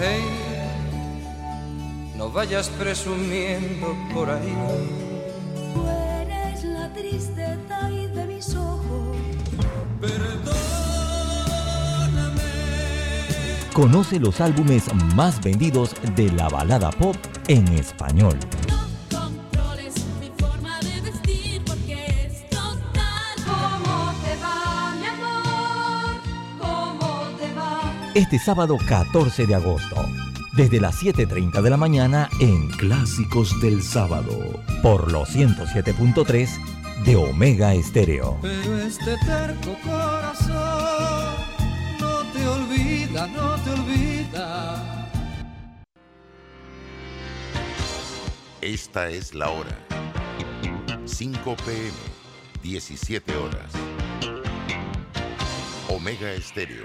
Hey, no vayas presumiendo por ahí. Tú eres la tristeza y de mis ojos. Perdóname. Conoce los álbumes más vendidos de la balada pop en español. Este sábado 14 de agosto, desde las 7.30 de la mañana en Clásicos del Sábado, por los 107.3 de Omega Estéreo. Pero este terco corazón no te olvida, no te olvida. Esta es la hora. 5 pm, 17 horas. Omega Estéreo,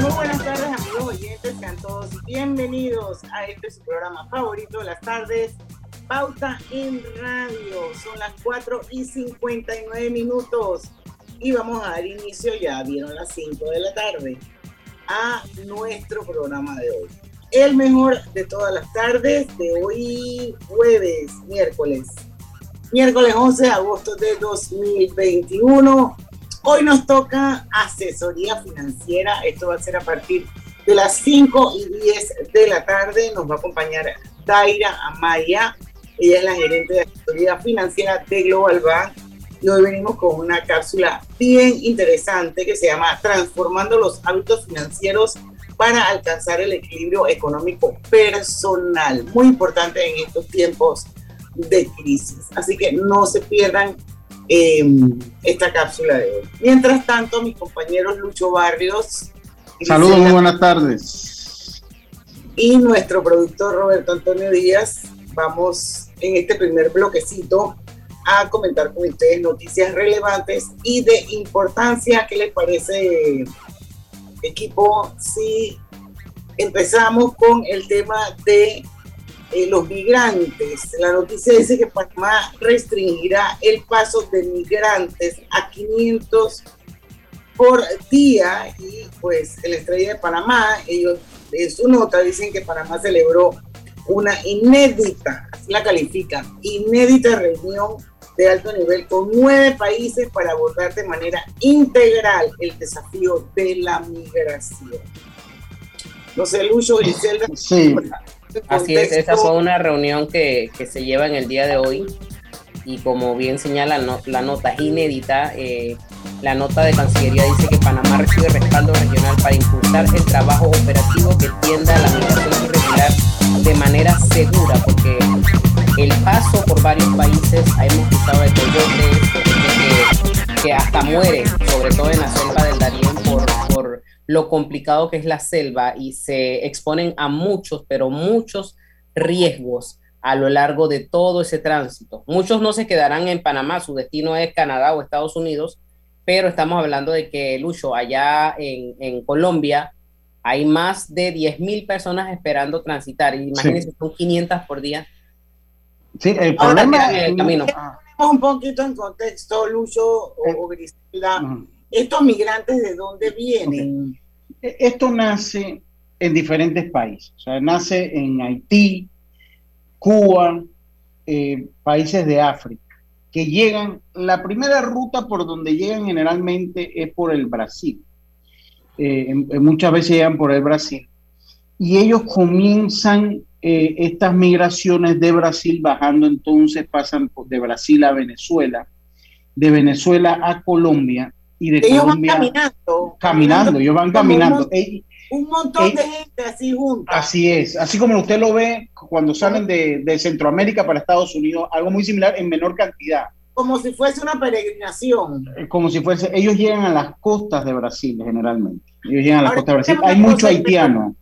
muy buenas tardes, amigos oyentes, sean todos bienvenidos a este su programa favorito de las tardes, Pauta en Radio. Son las 4 y 59 minutos y vamos a dar inicio, ya vieron las 5 de la tarde, a nuestro programa de hoy. El mejor de todas las tardes de hoy, jueves, miércoles. Miércoles 11 de agosto de 2021. Hoy nos toca asesoría financiera. Esto va a ser a partir de las 5 y 10 de la tarde. Nos va a acompañar Daira Amaya. Ella es la gerente de asesoría financiera de Global Bank. Y hoy venimos con una cápsula bien interesante que se llama Transformando los hábitos financieros para alcanzar el equilibrio económico personal. Muy importante en estos tiempos de crisis. Así que no se pierdan eh, esta cápsula de hoy. Mientras tanto, mis compañeros Lucho Barrios. Saludos, muy buenas tardes. y nuestro productor Roberto Antonio Díaz. Vamos en este primer bloquecito a comentar con ustedes noticias relevantes y de importancia. ¿Qué les parece, equipo? Si empezamos con el tema de eh, los migrantes. La noticia dice que Panamá restringirá el paso de migrantes a 500 por día y pues la estrella de Panamá, ellos en su nota dicen que Panamá celebró una inédita, la califican, inédita reunión de alto nivel con nueve países para abordar de manera integral el desafío de la migración. No sé, Lucho, Griselda. Sí. Así es, esa fue una reunión que, que se lleva en el día de hoy. Y como bien señala no- la nota inédita, eh, la nota de Cancillería dice que Panamá recibe respaldo regional para impulsar el trabajo operativo que tienda a la migración irregular de manera segura, porque el paso por varios países, hemos escuchado de coyotes, que, que hasta muere, sobre todo en la selva del Darién, por lo complicado que es la selva y se exponen a muchos, pero muchos riesgos a lo largo de todo ese tránsito. Muchos no se quedarán en Panamá, su destino es Canadá o Estados Unidos, pero estamos hablando de que, Lucho, allá en, en Colombia hay más de 10.000 personas esperando transitar. Y imagínense, son 500 por día. Sí, el Ahora, problema mira, el camino. Ah, un poquito en contexto, Lucho o, o Griselda. ¿Estos migrantes de dónde vienen? E- Esto nace en diferentes países. O sea, nace en Haití, Cuba, eh, países de África, que llegan, la primera ruta por donde llegan generalmente es por el Brasil. Eh, en- en muchas veces llegan por el Brasil. Y ellos comienzan eh, estas migraciones de Brasil bajando, entonces pasan de Brasil a Venezuela, de Venezuela a Colombia y de Ellos van Colombia caminando. caminando, ellos van un caminando. Un montón de gente así junta. Así es, así como usted lo ve cuando salen de, de Centroamérica para Estados Unidos, algo muy similar en menor cantidad, Como si fuese una peregrinación. eh, como si fuese, ellos llegan a las costas de Brasil generalmente, ellos llegan a las costas de Brasil, hay mucho haitiano,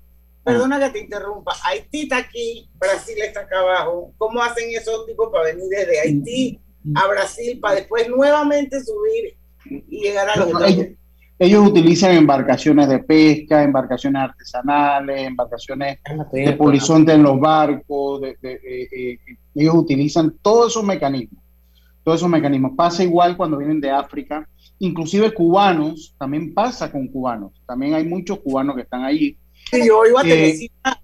Perdona que te interrumpa. Haití está aquí, Brasil está acá abajo. ¿Cómo hacen esos tipos para venir desde Haití a Brasil para después nuevamente subir y llegar a los Estados ellos, ellos utilizan embarcaciones de pesca, embarcaciones artesanales, embarcaciones de polizonte en los barcos. de- de- eh, eh, ellos utilizan todos esos mecanismos. Todos esos mecanismos. Pasa igual cuando vienen de África. Inclusive cubanos, también pasa con cubanos. También hay muchos cubanos que están allí. Sí, yo oigo a Eh,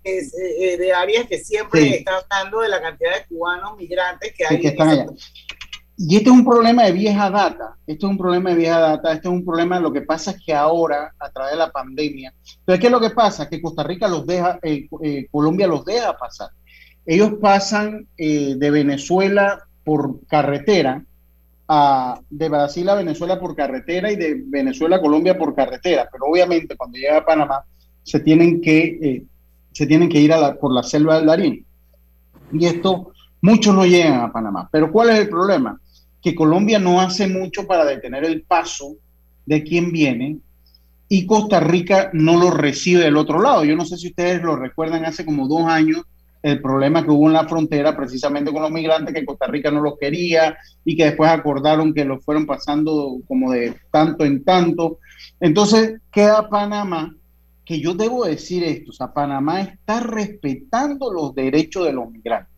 eh, eh, de Arias que siempre Sí. está hablando de la cantidad de cubanos migrantes que Sí, hay. que están allá. Y este es un problema de vieja data. Esto es un problema de vieja data. Este es un problema. Lo que pasa es que ahora, a través de la pandemia, entonces, ¿qué es lo que pasa? Que Costa Rica los deja, eh, eh, Colombia los deja pasar. Ellos pasan eh, de Venezuela por carretera, a, de Brasil a Venezuela por carretera y de Venezuela a Colombia por carretera. Pero obviamente, cuando llega a Panamá, se tienen que, eh, se tienen que ir a la- por la selva del Darién. Y esto, muchos no llegan a Panamá. Pero ¿cuál es el problema? Que Colombia no hace mucho para detener el paso de quien viene y Costa Rica no lo recibe del otro lado. Yo no sé si ustedes lo recuerdan, hace como dos años el problema que hubo en la frontera precisamente con los migrantes, que Costa Rica no los quería y que después acordaron que los fueron pasando como de tanto en tanto. Entonces queda Panamá, que yo debo decir esto, o sea, Panamá está respetando los derechos de los migrantes.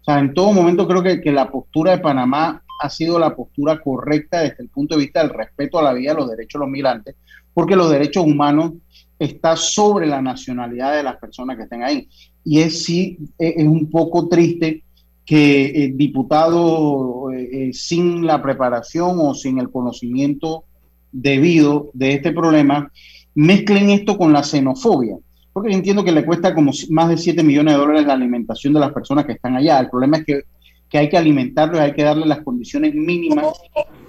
O sea, en todo momento creo que, que la postura de Panamá ha sido la postura correcta desde el punto de vista del respeto a la vida, los derechos de los migrantes, porque los derechos humanos está sobre la nacionalidad de las personas que estén ahí. Y es sí, es, es un poco triste que el diputado eh, eh, sin la preparación o sin el conocimiento debido de este problema mezclen esto con la xenofobia. Porque entiendo que le cuesta como más de 7 millones de dólares la alimentación de las personas que están allá. El problema es que, que hay que alimentarlos, hay que darles las condiciones mínimas,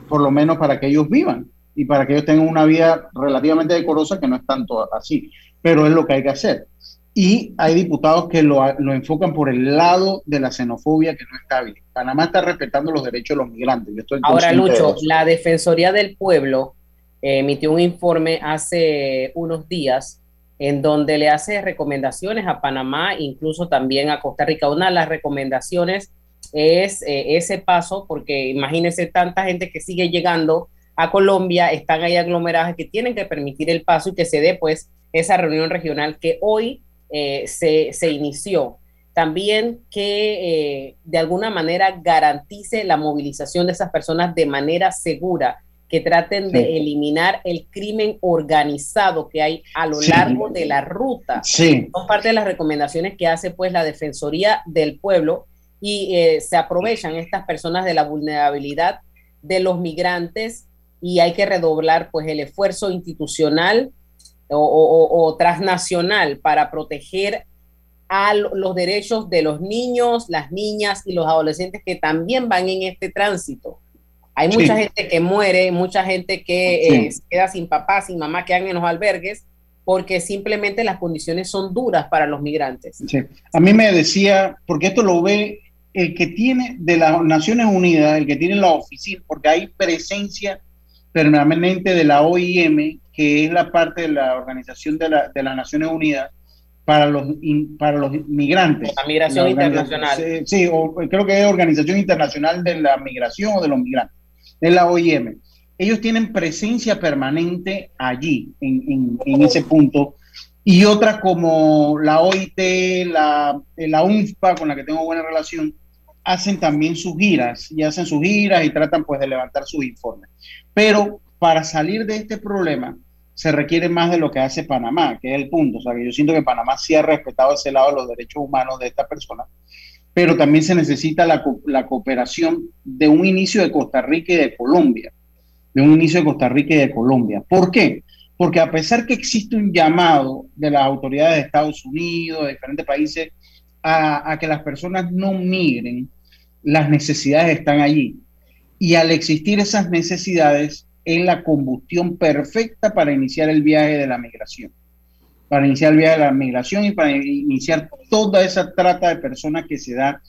por lo menos para que ellos vivan y para que ellos tengan una vida relativamente decorosa, que no es tanto así, pero es lo que hay que hacer. Y hay diputados que lo, lo enfocan por el lado de la xenofobia, que no está bien. Panamá está respetando los derechos de los migrantes. Yo estoy Ahora, de Lucho, eso. la Defensoría del Pueblo eh, emitió un informe hace unos días en donde le hace recomendaciones a Panamá, incluso también a Costa Rica. Una de las recomendaciones es eh, ese paso, porque imagínense tanta gente que sigue llegando a Colombia, están ahí aglomeradas, que tienen que permitir el paso y que se dé pues esa reunión regional que hoy eh, se, se inició también que eh, de alguna manera garantice la movilización de esas personas de manera segura, que traten de eliminar el crimen organizado que hay a lo Sí. largo de la ruta. Sí, Son parte de las recomendaciones que hace pues la Defensoría del Pueblo y eh, se aprovechan estas personas de la vulnerabilidad de los migrantes y hay que redoblar pues el esfuerzo institucional o, o- o- transnacional para proteger a lo- los derechos de los niños, las niñas y los adolescentes que también van en este tránsito. Hay Sí. mucha gente que muere, mucha gente que Sí. eh, se queda sin papá, sin mamá, quedan en los albergues porque simplemente las condiciones son duras para los migrantes. sí. A mí me decía, porque esto lo ve el que tiene de las Naciones Unidas, el que tiene la oficina, porque hay presencia permanente de la OIM, que es la parte de la Organización de, la- de las Naciones Unidas para los, in- para los migrantes. La migración La internacional. Sí, sí, o creo que es Organización Internacional de la Migración o de los Migrantes, es la OIM. Ellos tienen presencia permanente allí, en, en- en ese punto. Y otras como la OIT, la, la UNFPA, con la que tengo buena relación, hacen también sus giras y hacen sus giras y tratan pues de levantar sus informes. Pero para salir de este problema se requiere más de lo que hace Panamá, que es el punto. O sea, que yo siento que Panamá sí ha respetado ese lado de los derechos humanos de esta persona, pero también se necesita la, la cooperación de un inicio de Costa Rica y de Colombia, de un inicio de Costa Rica y de Colombia. ¿Por qué? Porque a pesar que existe un llamado de las autoridades de Estados Unidos, de diferentes países, a, a que las personas no migren, las necesidades están allí. Y al existir esas necesidades, es la combustión perfecta para iniciar el viaje de la migración. Para iniciar el viaje de la migración y para iniciar toda esa trata de personas que se da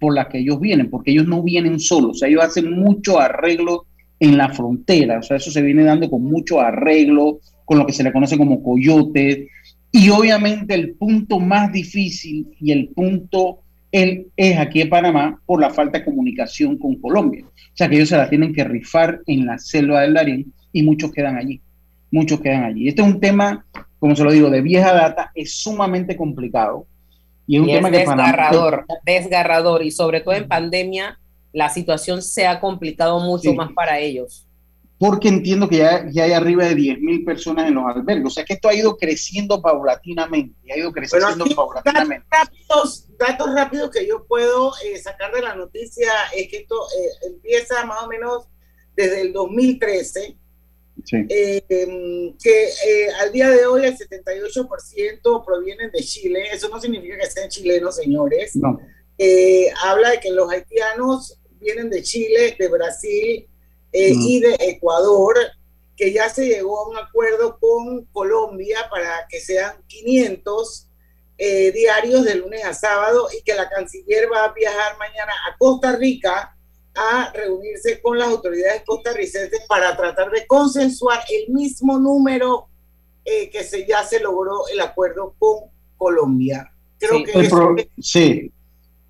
por las que ellos vienen, porque ellos no vienen solos, ellos hacen mucho arreglo en la frontera, o sea, eso se viene dando con mucho arreglo, con lo que se le conoce como coyotes, Y obviamente el punto más difícil y el punto él es aquí en Panamá por la falta de comunicación con Colombia. O sea que ellos se la tienen que rifar en la selva del Darién y muchos quedan allí. Muchos quedan allí. Este es un tema, como se lo digo, de vieja data, es sumamente complicado. Y es un tema que desgarrador, desgarrador. Y sobre todo en pandemia, la situación se ha complicado mucho más para ellos porque entiendo que ya, ya hay arriba de 10.000 personas en los albergues. O sea que esto ha ido creciendo paulatinamente, ha ido creciendo paulatinamente. Datos, datos, rápidos que yo puedo eh, sacar de la noticia es que esto eh, empieza más o menos desde el 2013. Eh, que al día de hoy el 78% provienen de Chile, eso no significa que sean chilenos, señores. No. habla de que los haitianos vienen de Chile, de Brasil, eh, y de Ecuador, que ya se llegó a un acuerdo con Colombia para que sean 500 eh, diarios de lunes a sábado y que la canciller va a viajar mañana a Costa Rica a reunirse con las autoridades costarricenses para tratar de consensuar el mismo número eh, que se, ya se logró el acuerdo con Colombia. Creo que el sí,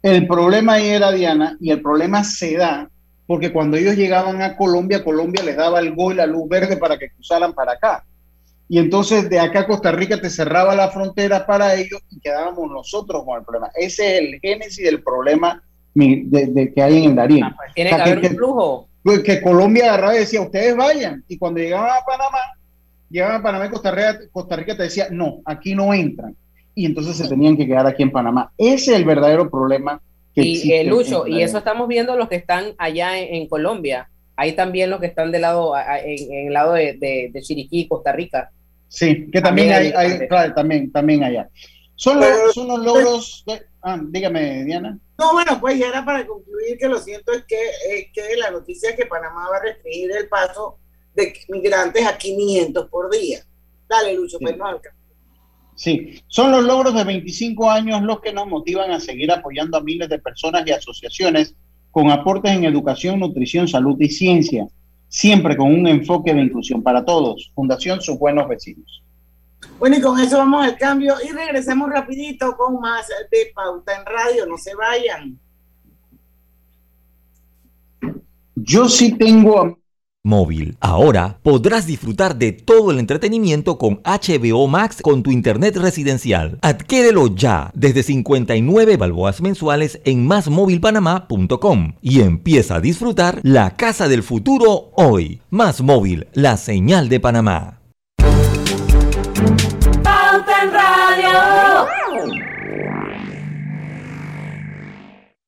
el problema ahí era Diana y el problema se da porque cuando ellos llegaban a Colombia, Colombia les daba el go y la luz verde para que cruzaran para acá. Y entonces de acá a Costa Rica te cerraba la frontera para ellos y quedábamos nosotros con el problema. Ese es el génesis del problema de, que hay en el Darién. Ah, pues tiene que haber un flujo. Pues que Colombia agarraba y decía, ustedes vayan. Y cuando llegaban a Panamá, llegaban a Panamá y Costa Rica, Costa Rica te decía, no, aquí no entran. Y entonces se tenían que quedar aquí en Panamá. Ese es el verdadero problema y el Lucho, y eso estamos viendo los que están allá en, Colombia. Hay también los que están del lado, en, el lado de, de, Chiriquí, Costa Rica. Sí, que también, hay, claro, también, también allá. Son, los, son los logros, ah, dígame, Diana. No, bueno, pues ya era para concluir que lo siento es que, que la noticia es que Panamá va a restringir el paso de migrantes a 500 por día. Dale, Lucho, pues no alcanza. Sí, son los logros de 25 años los que nos motivan a seguir apoyando a miles de personas y asociaciones con aportes en educación, nutrición, salud y ciencia, siempre con un enfoque de inclusión para todos. Fundación Sus Buenos Vecinos. Bueno, y con eso vamos al cambio y regresemos rapidito con más de Pauta en Radio. No se vayan. Yo sí tengo móvil. Ahora podrás disfrutar de todo el entretenimiento con HBO Max con tu internet residencial. Adquiérelo ya desde 59 balboas mensuales en másmóvilpanamá.com y empieza a disfrutar la casa del futuro hoy. Más móvil, la señal de Panamá.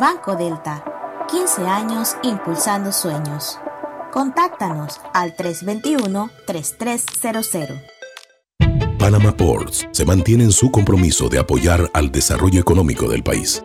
Banco Delta, 15 años impulsando sueños. Contáctanos al 321-3300. Panama Ports se mantiene en su compromiso de apoyar al desarrollo económico del país.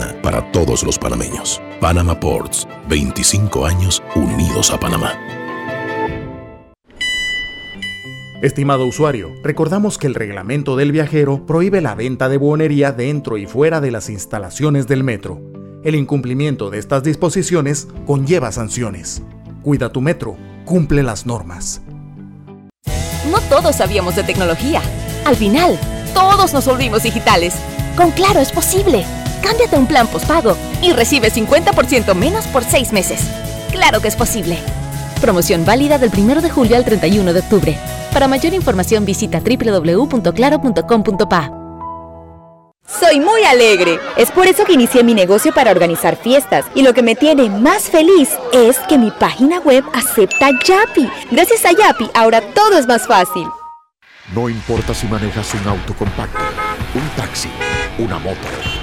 para todos los panameños. Panama Ports, 25 años unidos a Panamá. Estimado usuario, recordamos que el reglamento del viajero prohíbe la venta de buonería dentro y fuera de las instalaciones del metro. El incumplimiento de estas disposiciones conlleva sanciones. Cuida tu metro, cumple las normas. No todos sabíamos de tecnología. Al final, todos nos volvimos digitales. Con Claro es posible. Cámbiate a un plan postpago y recibe 50% menos por 6 meses. Claro que es posible. Promoción válida del 1 de julio al 31 de octubre. Para mayor información visita www.claro.com.pa. Soy muy alegre. Es por eso que inicié mi negocio para organizar fiestas. Y lo que me tiene más feliz es que mi página web acepta Yapi. Gracias a Yapi, ahora todo es más fácil. No importa si manejas un auto compacto, un taxi, una moto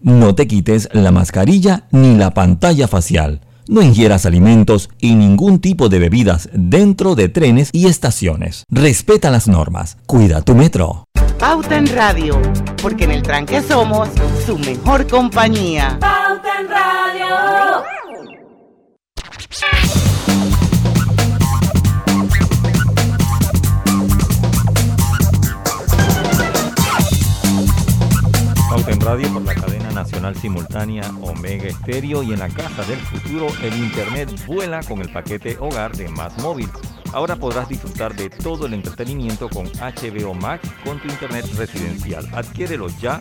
No te quites la mascarilla ni la pantalla facial. No ingieras alimentos y ningún tipo de bebidas dentro de trenes y estaciones. Respeta las normas. Cuida tu metro. Pauta en Radio, porque en el tranque somos su mejor compañía. Pauta en Radio. Pauta en Radio por la cadena nacional simultánea Omega Estéreo y en la casa del futuro el internet vuela con el paquete hogar de Más Móvil. Ahora podrás disfrutar de todo el entretenimiento con HBO Max con tu internet residencial. Adquiérelo ya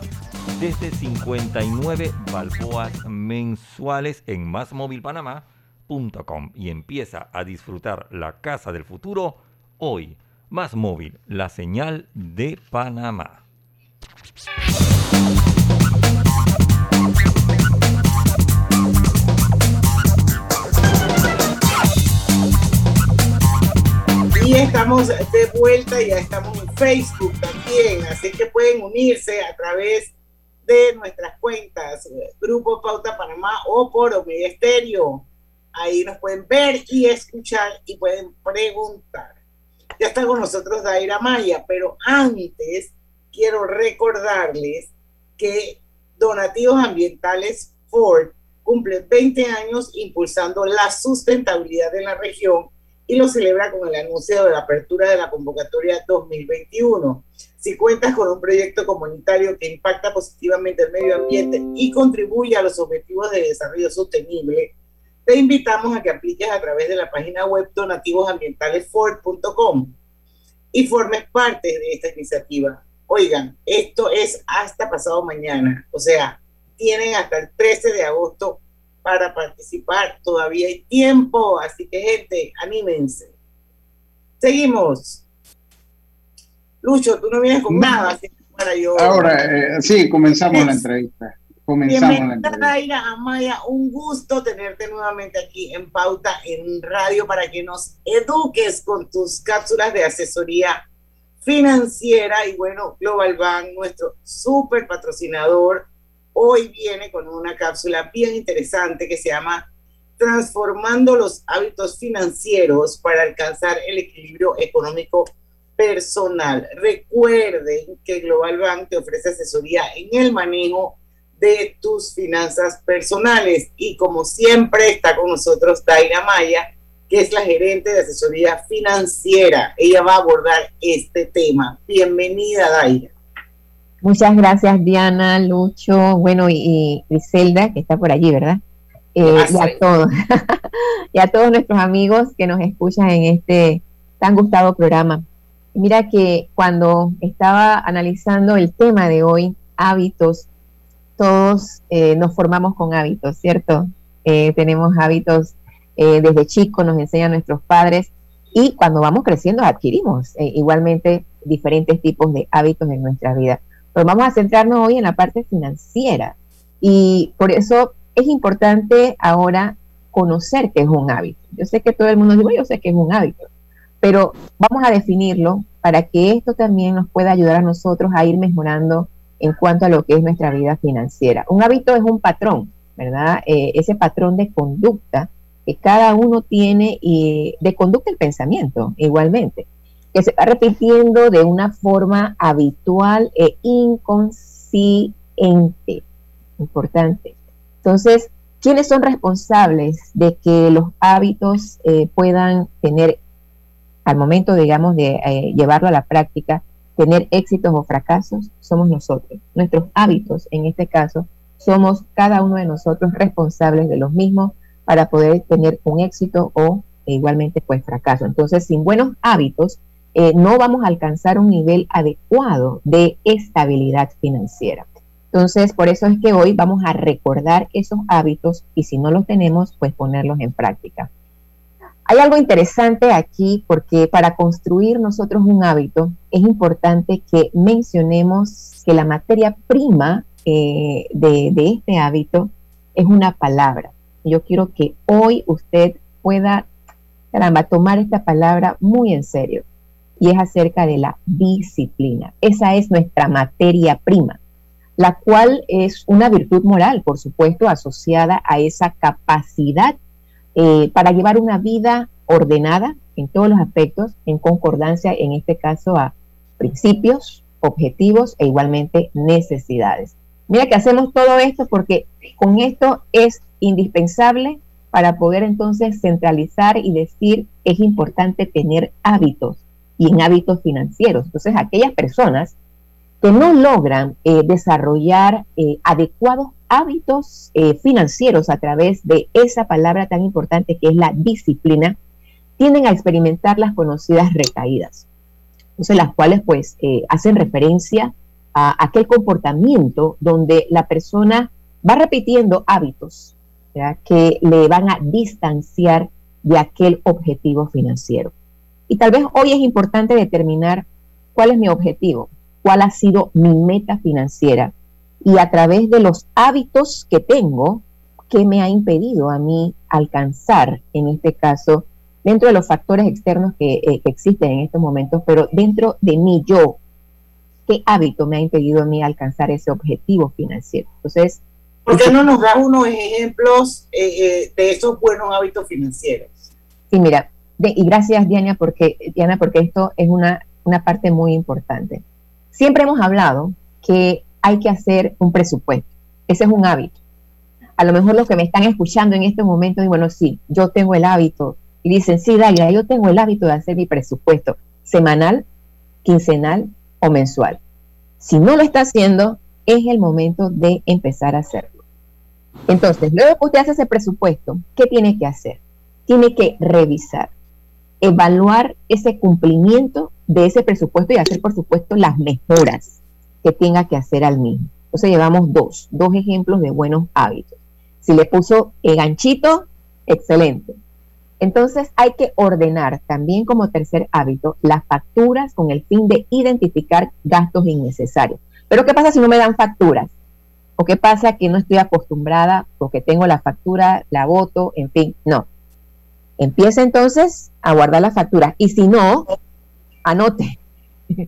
desde 59 balboas mensuales en másmóvilpanamá.com y empieza a disfrutar la casa del futuro hoy. Más Móvil, la señal de Panamá. Y estamos de vuelta, ya estamos en Facebook también, así que pueden unirse a través de nuestras cuentas, Grupo Pauta Panamá o por Omega Estéreo. Ahí nos pueden ver y escuchar y pueden preguntar. Ya está con nosotros Daira Maya, pero antes quiero recordarles que Donativos Ambientales Ford cumple 20 años impulsando la sustentabilidad de la región y lo celebra con el anuncio de la apertura de la convocatoria 2021. Si cuentas con un proyecto comunitario que impacta positivamente el medio ambiente y contribuye a los objetivos de desarrollo sostenible, te invitamos a que apliques a través de la página web donativosambientalesford.com y formes parte de esta iniciativa. Oigan, esto es hasta pasado mañana, o sea, tienen hasta el 13 de agosto para participar. Todavía hay tiempo, así que gente, anímense. Seguimos. Lucho, tú no vienes con nada, así que para yo. Ahora, eh, sí, comenzamos la entrevista. Comenzamos la Bienvenida, entrevista. Daira Amaya. Un gusto tenerte nuevamente aquí en Pauta en Radio para que nos eduques con tus cápsulas de asesoría financiera. Y bueno, Global Bank, nuestro súper patrocinador, hoy viene con una cápsula bien interesante que se llama Transformando los hábitos financieros para alcanzar el equilibrio económico personal. Recuerden que Global Bank te ofrece asesoría en el manejo de tus finanzas personales y como siempre está con nosotros Daira Maya, que es la gerente de asesoría financiera. Ella va a abordar este tema. Bienvenida, Daira. Muchas gracias, Diana, Lucho, bueno, y, y Griselda, que está por allí, ¿verdad? Eh, y a todos, y a todos nuestros amigos que nos escuchan en este tan gustado programa. Mira que cuando estaba analizando el tema de hoy, hábitos, todos eh, nos formamos con hábitos, ¿cierto? Eh, tenemos hábitos eh, desde chicos, nos enseñan nuestros padres y cuando vamos creciendo adquirimos igualmente diferentes tipos de hábitos en nuestra vida. Pero vamos a centrarnos hoy en la parte financiera y por eso es importante ahora conocer qué es un hábito. Yo sé que todo el mundo dice, yo sé que es un hábito, pero vamos a definirlo para que esto también nos pueda ayudar a nosotros a ir mejorando en cuanto a lo que es nuestra vida financiera. Un hábito es un patrón, ¿verdad? Eh, ese patrón de conducta que cada uno tiene y de conducta y pensamiento igualmente, que se va repitiendo de una forma habitual e inconsciente. Importante. Entonces, ¿quiénes son responsables de que los hábitos eh, puedan tener, al momento, digamos, de eh, llevarlo a la práctica, tener éxitos o fracasos somos nosotros. Nuestros hábitos, en este caso, somos cada uno de nosotros responsables de los mismos para poder tener un éxito o igualmente pues fracaso. Entonces, sin buenos hábitos, eh, no vamos a alcanzar un nivel adecuado de estabilidad financiera. Entonces, por eso es que hoy vamos a recordar esos hábitos y si no los tenemos, pues ponerlos en práctica. Hay algo interesante aquí porque para construir nosotros un hábito es importante que mencionemos que la materia prima eh, de, este hábito es una palabra. Yo quiero que hoy usted pueda, tomar esta palabra muy en serio y es acerca de la disciplina. Esa es nuestra materia prima, la cual es una virtud moral, por supuesto, asociada a esa capacidad eh, para llevar una vida ordenada en todos los aspectos, en concordancia, en este caso, a principios, objetivos e igualmente necesidades. Mira que hacemos todo esto porque con esto es indispensable para poder entonces centralizar y decir es importante tener hábitos y en hábitos financieros. Entonces, aquellas personas que no logran eh, desarrollar eh, adecuados hábitos eh, financieros a través de esa palabra tan importante que es la disciplina, tienden a experimentar las conocidas recaídas. Entonces, las cuales pues hacen referencia a aquel comportamiento donde la persona va repitiendo hábitos que le van a distanciar de aquel objetivo financiero. Y tal vez hoy es importante determinar cuál es mi objetivo, cuál ha sido mi meta financiera y a través de los hábitos que tengo, qué me ha impedido a mí alcanzar, en este caso, dentro de los factores externos que, eh, existen en estos momentos, pero dentro de mí yo, qué hábito me ha impedido a mí alcanzar ese objetivo financiero. Entonces, ¿por qué no nos da unos ejemplos eh, eh, de esos buenos hábitos financieros? Sí, mira, y gracias Diana porque, Diana, porque esto es una, una parte muy importante. Siempre hemos hablado que hay que hacer un presupuesto. Ese es un hábito. A lo mejor los que me están escuchando en este momento dicen, bueno, sí, yo tengo el hábito. Y dicen, sí, Dalia, yo tengo el hábito de hacer mi presupuesto semanal, quincenal o mensual. Si no lo está haciendo, es el momento de empezar a hacerlo. Entonces, luego que usted hace ese presupuesto, ¿qué tiene que hacer? Tiene que revisar evaluar ese cumplimiento de ese presupuesto y hacer, por supuesto, las mejoras que tenga que hacer al mismo. Entonces llevamos dos, dos ejemplos de buenos hábitos. Si le puso el ganchito, excelente. Entonces hay que ordenar también como tercer hábito las facturas con el fin de identificar gastos innecesarios. Pero ¿qué pasa si no me dan facturas? ¿O qué pasa que no estoy acostumbrada porque tengo la factura, la voto, en fin? No. Empieza entonces a guardar la factura y si no, anote.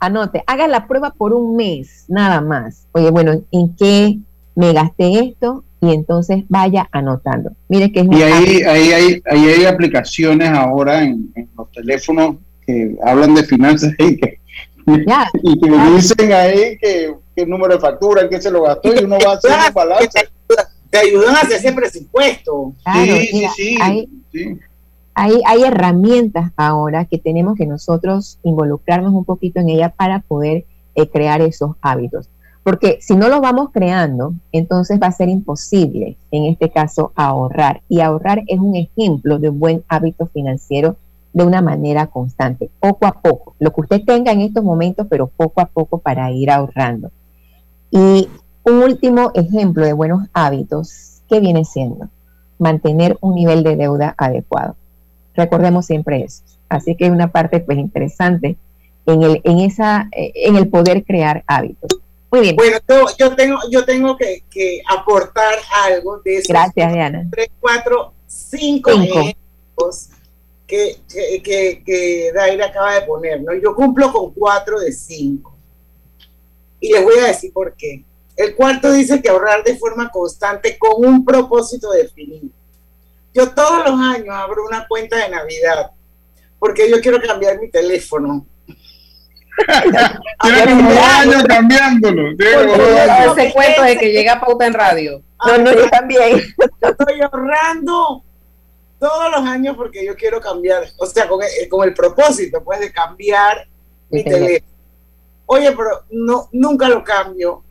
anote, haga la prueba por un mes, nada más. Oye, bueno, ¿en qué me gasté esto? Y entonces vaya anotando. Mire que es Y ahí, ahí, hay, ahí hay aplicaciones ahora en, los teléfonos que hablan de finanzas y que, y que dicen ahí que qué número de factura, en qué se lo gastó y uno va a hacer un balance. Te ayudan a hacer ese presupuesto. sí, sí, sí. Hay, hay, herramientas ahora que tenemos que nosotros involucrarnos un poquito en ellas para poder eh, crear esos hábitos. Porque si no los vamos creando, entonces va a ser imposible, en este caso, ahorrar. Y ahorrar es un ejemplo de un buen hábito financiero de una manera constante, poco a poco. Lo que usted tenga en estos momentos, pero poco a poco para ir ahorrando. Y un último ejemplo de buenos hábitos, ¿qué viene siendo? mantener un nivel de deuda adecuado. Recordemos siempre eso. Así que es una parte pues interesante en el, en esa, eh, en el poder crear hábitos. Muy bien. Bueno, yo, tengo, yo tengo que, aportar algo de eso. Gracias, Diana. Tres, cuatro, cinco, ejemplos que, que, que, Daira acaba de poner, ¿no? Yo cumplo con cuatro de cinco. Y les voy a decir por qué. El cuarto dice que ahorrar de forma constante con un propósito definido. Yo todos los años abro una cuenta de Navidad porque yo quiero cambiar mi teléfono. Tiene años cambiándolo. Ese cuento de que llega pauta en radio. No, no, yo también. Estoy ahorrando todos los años porque yo quiero cambiar, o sea, con el, con el propósito, pues, de cambiar mi teléfono. Oye, pero no, nunca lo cambio.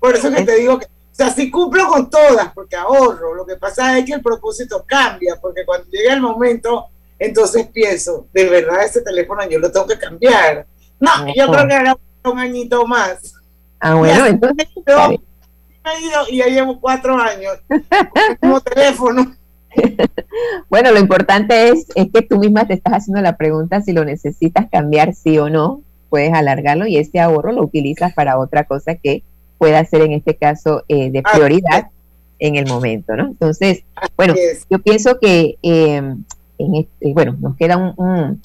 Por eso que te digo que, o sea, si cumplo con todas, porque ahorro, lo que pasa es que el propósito cambia, porque cuando llega el momento, entonces pienso, de verdad ese teléfono yo lo tengo que cambiar. No, yo creo que era un añito más. Ah, bueno, entonces. y ya llevo cuatro años como teléfono. bueno, lo importante es, es que tú misma te estás haciendo la pregunta si lo necesitas cambiar sí o no, puedes alargarlo y ese ahorro lo utilizas para otra cosa que pueda ser en este caso eh, de prioridad en el momento, ¿no? Entonces, bueno, yo pienso que em, en este, bueno, nos queda un,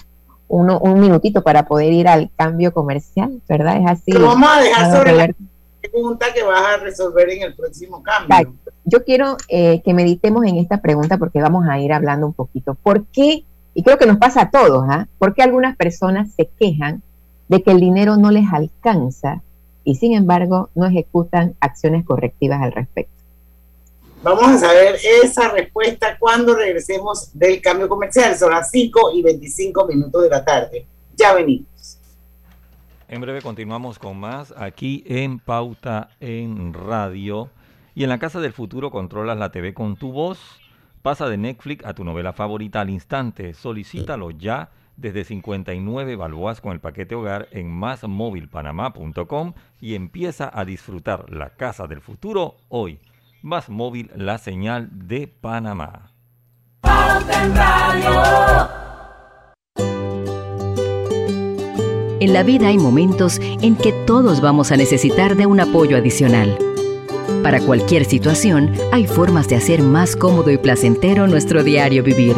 un, minutito para poder ir al cambio comercial, ¿verdad? Es así. vamos a dejar sobre la pregunta que vas a resolver en el próximo cambio. Yo quiero eh, que meditemos en esta pregunta porque vamos a ir hablando un poquito. ¿Por qué? Y creo que nos pasa a todos, ¿ah? ¿Por qué algunas personas se quejan de que el dinero no les alcanza y sin embargo no ejecutan acciones correctivas al respecto? Vamos a saber esa respuesta cuando regresemos del cambio comercial. Son las 5 y 25 minutos de la tarde. Ya venimos. En breve continuamos con más aquí en Pauta en Radio. Y en la Casa del Futuro controlas la TV con tu voz. Pasa de Netflix a tu novela favorita al instante. Solicítalo ya desde 59 balboas con el paquete hogar en másmóvilpanamá.com y empieza a disfrutar la Casa del Futuro hoy. Más móvil, la señal de Panamá. En la vida hay momentos en que todos vamos a necesitar de un apoyo adicional. Para cualquier situación, hay formas de hacer más cómodo y placentero nuestro diario vivir.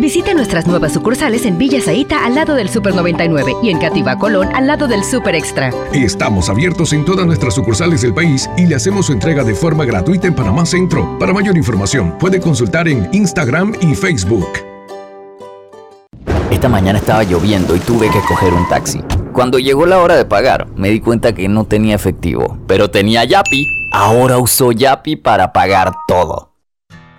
Visite nuestras nuevas sucursales en Villa Zaita al lado del Super 99 y en Cativa Colón al lado del Super Extra. Estamos abiertos en todas nuestras sucursales del país y le hacemos su entrega de forma gratuita en Panamá Centro. Para mayor información, puede consultar en Instagram y Facebook. Esta mañana estaba lloviendo y tuve que coger un taxi. Cuando llegó la hora de pagar, me di cuenta que no tenía efectivo, pero tenía Yapi. Ahora uso Yapi para pagar todo.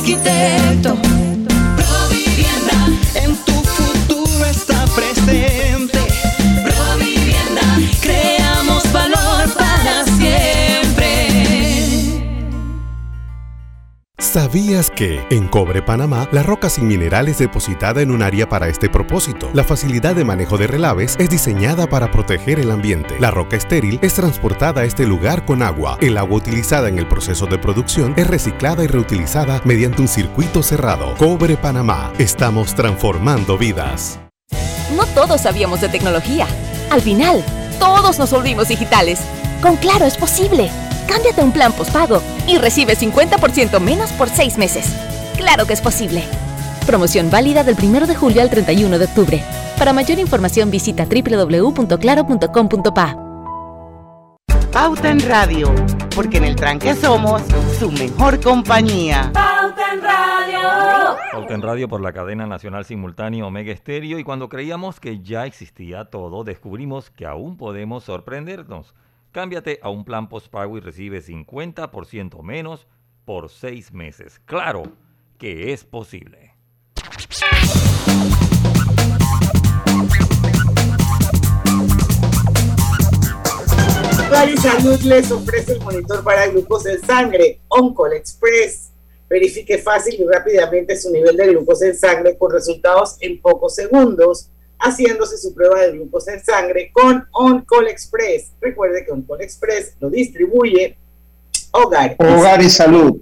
arquitecto. ¿Sabías que en Cobre Panamá la roca sin mineral es depositada en un área para este propósito? La facilidad de manejo de relaves es diseñada para proteger el ambiente. La roca estéril es transportada a este lugar con agua. El agua utilizada en el proceso de producción es reciclada y reutilizada mediante un circuito cerrado. Cobre Panamá. Estamos transformando vidas. No todos sabíamos de tecnología. Al final, todos nos volvimos digitales. Con Claro es posible. Cámbiate a un plan postpago y recibe 50% menos por seis meses. Claro que es posible. Promoción válida del 1 de julio al 31 de octubre. Para mayor información visita www.claro.com.pa. Pauta en Radio, porque en el tranque somos su mejor compañía. Pauta en Radio. Pauta en Radio por la cadena nacional simultánea Omega Estéreo y cuando creíamos que ya existía todo, descubrimos que aún podemos sorprendernos. Cámbiate a un plan postpago y recibe 50% menos por seis meses. Claro que es posible. Y Salud les ofrece el monitor para glucosa en sangre, Oncol Express. Verifique fácil y rápidamente su nivel de glucosa en sangre con resultados en pocos segundos haciéndose su prueba de glucosa en sangre con OnCall Express. Recuerde que OnCall Express lo distribuye Hogar. Hogar y Salud.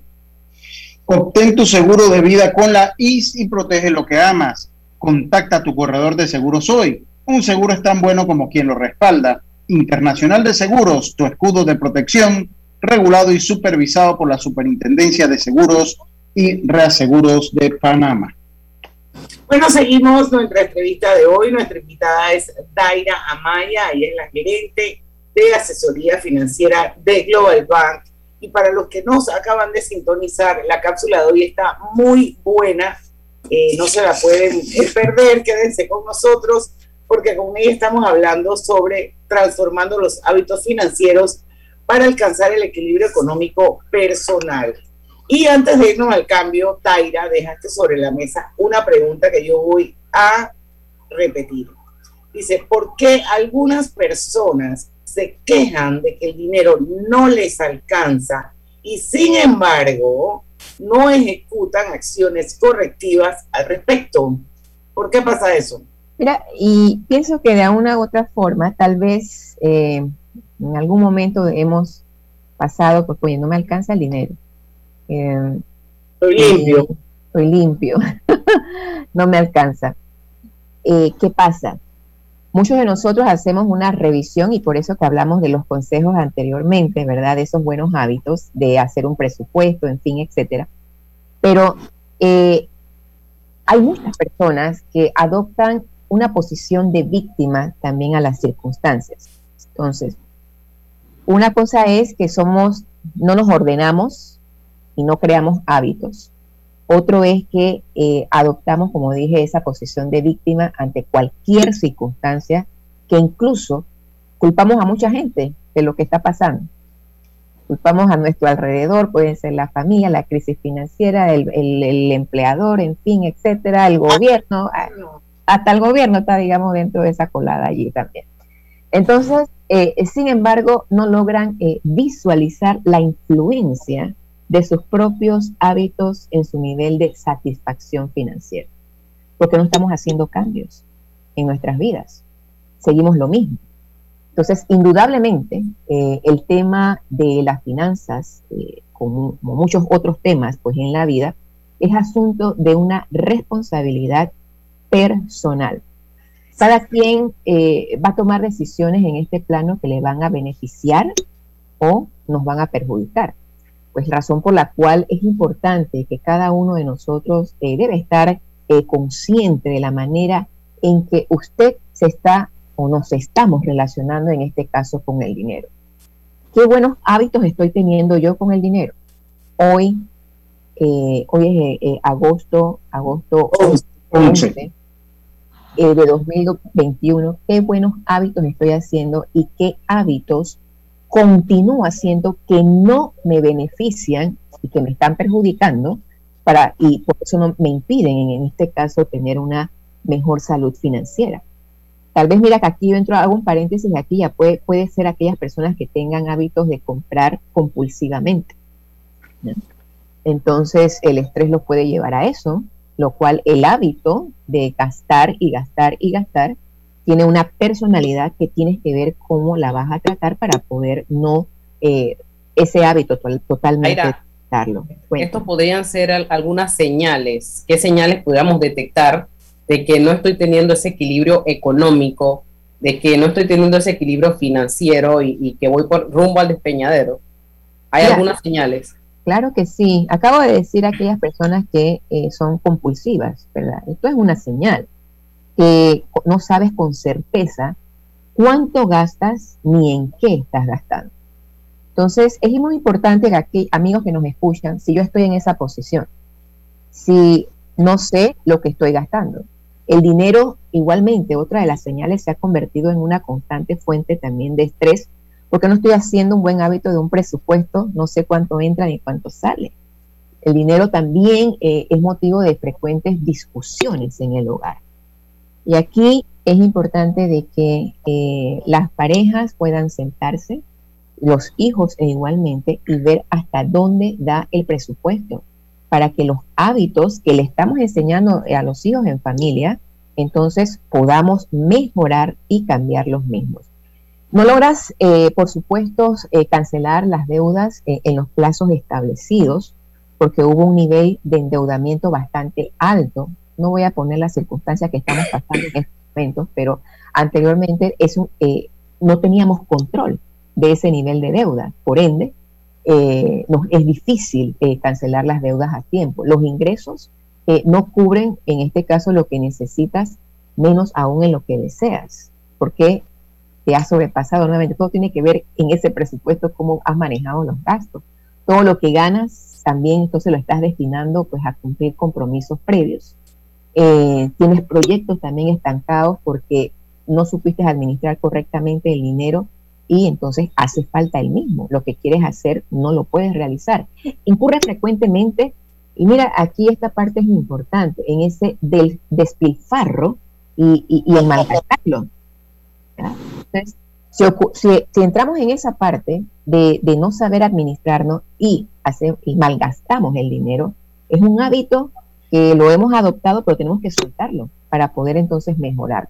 Obtén tu seguro de vida con la IS y protege lo que amas. Contacta a tu corredor de seguros hoy. Un seguro es tan bueno como quien lo respalda. Internacional de Seguros, tu escudo de protección, regulado y supervisado por la Superintendencia de Seguros y Reaseguros de Panamá. Bueno, seguimos nuestra entrevista de hoy. Nuestra invitada es Daira Amaya, ella es la gerente de asesoría financiera de Global Bank. Y para los que nos acaban de sintonizar, la cápsula de hoy está muy buena. Eh, no se la pueden perder, quédense con nosotros porque con ella estamos hablando sobre transformando los hábitos financieros para alcanzar el equilibrio económico personal. Y antes de irnos al cambio, Taira, dejaste sobre la mesa una pregunta que yo voy a repetir. Dice, ¿por qué algunas personas se quejan de que el dinero no les alcanza y sin embargo no ejecutan acciones correctivas al respecto? ¿Por qué pasa eso? Mira, y pienso que de una u otra forma, tal vez eh, en algún momento hemos pasado, pues, oye, no me alcanza el dinero. Eh, estoy limpio. Estoy limpio. no me alcanza. Eh, ¿Qué pasa? Muchos de nosotros hacemos una revisión y por eso que hablamos de los consejos anteriormente, ¿verdad? De esos buenos hábitos de hacer un presupuesto, en fin, etcétera. Pero hay muchas personas que adoptan una posición de víctima también a las circunstancias. Entonces, una cosa es que somos, no nos ordenamos y no creamos hábitos. Otro es que eh, adoptamos, como dije, esa posición de víctima ante cualquier circunstancia que incluso culpamos a mucha gente de lo que está pasando. Culpamos a nuestro alrededor, pueden ser la familia, la crisis financiera, el, el empleador, en fin, etcétera, el gobierno hasta el gobierno está, digamos, dentro de esa colada allí también. Entonces, eh, sin embargo, no logran eh, visualizar la influencia de sus propios hábitos en su nivel de satisfacción financiera, porque no estamos haciendo cambios en nuestras vidas, seguimos lo mismo. Entonces, indudablemente, eh, el tema de las finanzas, como muchos otros temas pues en la vida, es asunto de una responsabilidad personal. Cada quien eh, va a tomar decisiones en este plano que le van a beneficiar o nos van a perjudicar. Pues razón por la cual es importante que cada uno de nosotros eh, debe estar eh, consciente de la manera en que usted se está o nos estamos relacionando en este caso con el dinero. ¿Qué buenos hábitos estoy teniendo yo con el dinero? Hoy, hoy es agosto, agosto 11 eh, de 2021, qué buenos hábitos estoy haciendo y qué hábitos continúo haciendo que no me benefician y que me están perjudicando para, y por eso no me impiden en este caso tener una mejor salud financiera. Tal vez mira que aquí yo hago un paréntesis aquí ya puede, puede ser aquellas personas que tengan hábitos de comprar compulsivamente. Entonces el estrés los puede llevar a eso, lo cual el hábito de gastar y gastar y gastar tiene una personalidad que tienes que ver cómo la vas a tratar para poder no eh, ese hábito totalmente darlo. Estos podrían ser algunas señales. ¿Qué señales podríamos detectar de que no estoy teniendo ese equilibrio económico, de que no estoy teniendo ese equilibrio financiero y, que voy por rumbo al despeñadero? ¿Hay algunas señales? Claro que sí. Acabo de decir a aquellas personas que eh, son compulsivas, ¿verdad? Esto es una señal que no sabes con certeza cuánto gastas ni en qué estás gastando. Entonces, es muy importante que amigos que nos escuchan, si yo estoy en esa posición, si no sé lo que estoy gastando. El dinero, igualmente, otra de las señales, se ha convertido en una constante fuente también de estrés porque no estoy haciendo un buen hábito de un presupuesto, no sé cuánto entra ni cuánto sale. El dinero también eh, es motivo de frecuentes discusiones en el hogar. Y aquí es importante de que las parejas puedan sentarse, los hijos e igualmente, y ver hasta dónde da el presupuesto para que los hábitos que le estamos enseñando a los hijos en familia, entonces podamos mejorar y cambiar los mismos. No logras, eh, por supuesto, eh, cancelar las deudas eh, en los plazos establecidos porque hubo un nivel de endeudamiento bastante alto. No voy a poner las circunstancias que estamos pasando en estos momentos, pero anteriormente eh, no teníamos control de ese nivel de deuda. Por ende, eh, es difícil eh, cancelar las deudas a tiempo. Los ingresos no cubren, en este caso, lo que necesitas, menos aún en lo que deseas, porque te has sobrepasado nuevamente. Todo tiene que ver en ese presupuesto, cómo has manejado los gastos. Todo lo que ganas, también entonces lo estás destinando pues a cumplir compromisos previos. Eh, tienes proyectos también estancados porque no supiste administrar correctamente el dinero y entonces hace falta el mismo. Lo que quieres hacer no lo puedes realizar. Incurre frecuentemente, y mira, aquí esta parte es importante, en ese del despilfarro y, y, y el malgastarlo. Entonces, si, entramos en esa parte de, no saber administrarnos y, hacer, y malgastamos el dinero, es un hábito que lo hemos adoptado, pero tenemos que soltarlo para poder entonces mejorar.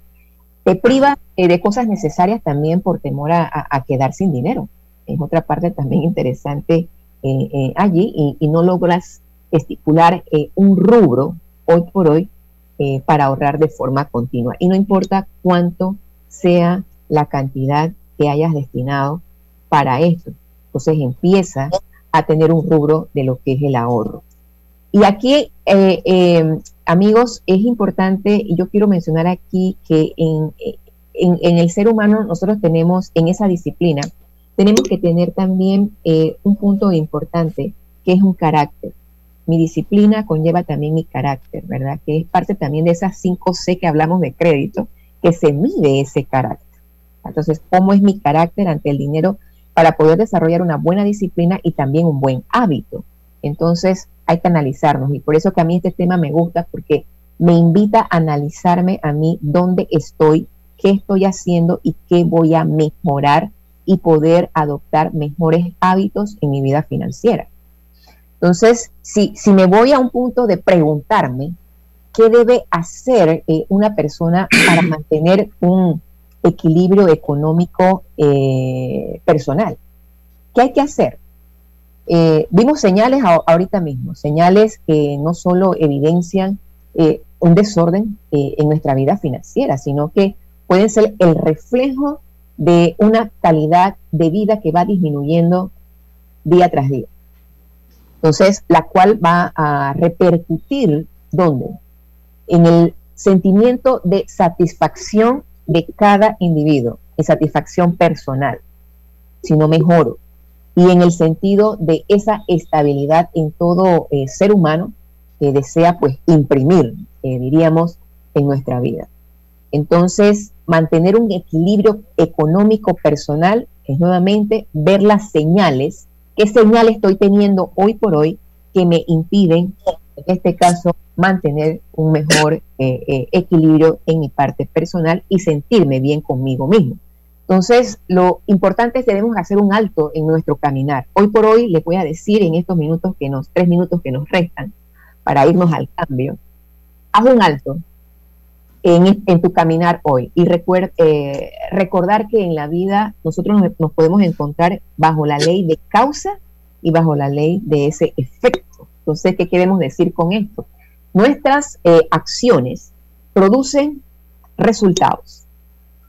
Te priva eh, de cosas necesarias también por temor a, quedar sin dinero. Es otra parte también interesante eh, eh, allí y, no logras estipular un rubro hoy por hoy para ahorrar de forma continua. Y no importa cuánto sea la cantidad que hayas destinado para esto. Entonces empieza a tener un rubro de lo que es el ahorro. Y aquí, eh, eh, amigos, es importante, y yo quiero mencionar aquí que en, el ser humano nosotros tenemos, en esa disciplina, tenemos que tener también eh, un punto importante, que es un carácter. Mi disciplina conlleva también mi carácter, ¿verdad? Que es parte también de esas 5 C que hablamos de crédito, que se mide ese carácter. Entonces, ¿cómo es mi carácter ante el dinero para poder desarrollar una buena disciplina y también un buen hábito? Entonces, hay que analizarnos y por eso que a mí este tema me gusta porque me invita a analizarme a mí dónde estoy, qué estoy haciendo y qué voy a mejorar y poder adoptar mejores hábitos en mi vida financiera. Entonces, si, si me voy a un punto de preguntarme qué debe hacer eh, una persona para mantener un, equilibrio económico eh, personal. ¿Qué hay que hacer? Eh, vimos señales ahorita mismo, señales que no solo evidencian eh, un desorden en nuestra vida financiera, sino que pueden ser el reflejo de una calidad de vida que va disminuyendo día tras día. Entonces, la cual va a repercutir, ¿dónde? En el sentimiento de satisfacción de cada individuo en satisfacción personal, sino mejoro. Y en el sentido de esa estabilidad en todo eh, ser humano que desea pues imprimir, eh, diríamos, en nuestra vida. Entonces, mantener un equilibrio económico personal es nuevamente ver las señales, qué señales estoy teniendo hoy por hoy que me impiden, en este caso, mantener un mejor eh, eh, equilibrio en mi parte personal y sentirme bien conmigo mismo. Entonces, lo importante es que debemos hacer un alto en nuestro caminar. Hoy por hoy les voy a decir en estos minutos que nos, tres minutos que nos restan para irnos al cambio, haz un alto en, tu caminar hoy y eh, recordar que en la vida nosotros nos podemos encontrar bajo la ley de causa y bajo la ley de ese efecto. Entonces, ¿qué queremos decir con esto? Nuestras eh, acciones producen resultados.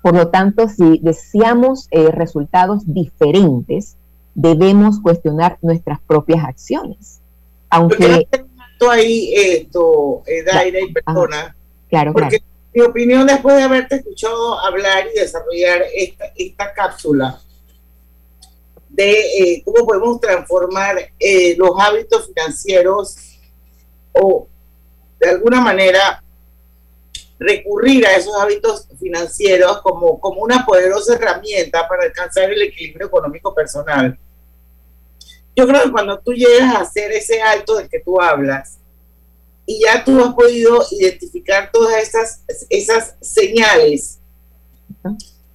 Por lo tanto, si deseamos eh, resultados diferentes, debemos cuestionar nuestras propias acciones. Aunque... ahí esto, eh, Daira y perdona. Claro, porque mi opinión después de haberte escuchado hablar y desarrollar esta, esta cápsula de cómo podemos transformar los hábitos financieros o de alguna manera recurrir a esos hábitos financieros como, como una poderosa herramienta para alcanzar el equilibrio económico personal. Yo creo que cuando tú llegas a hacer ese alto del que tú hablas y ya tú has podido identificar todas esas, esas señales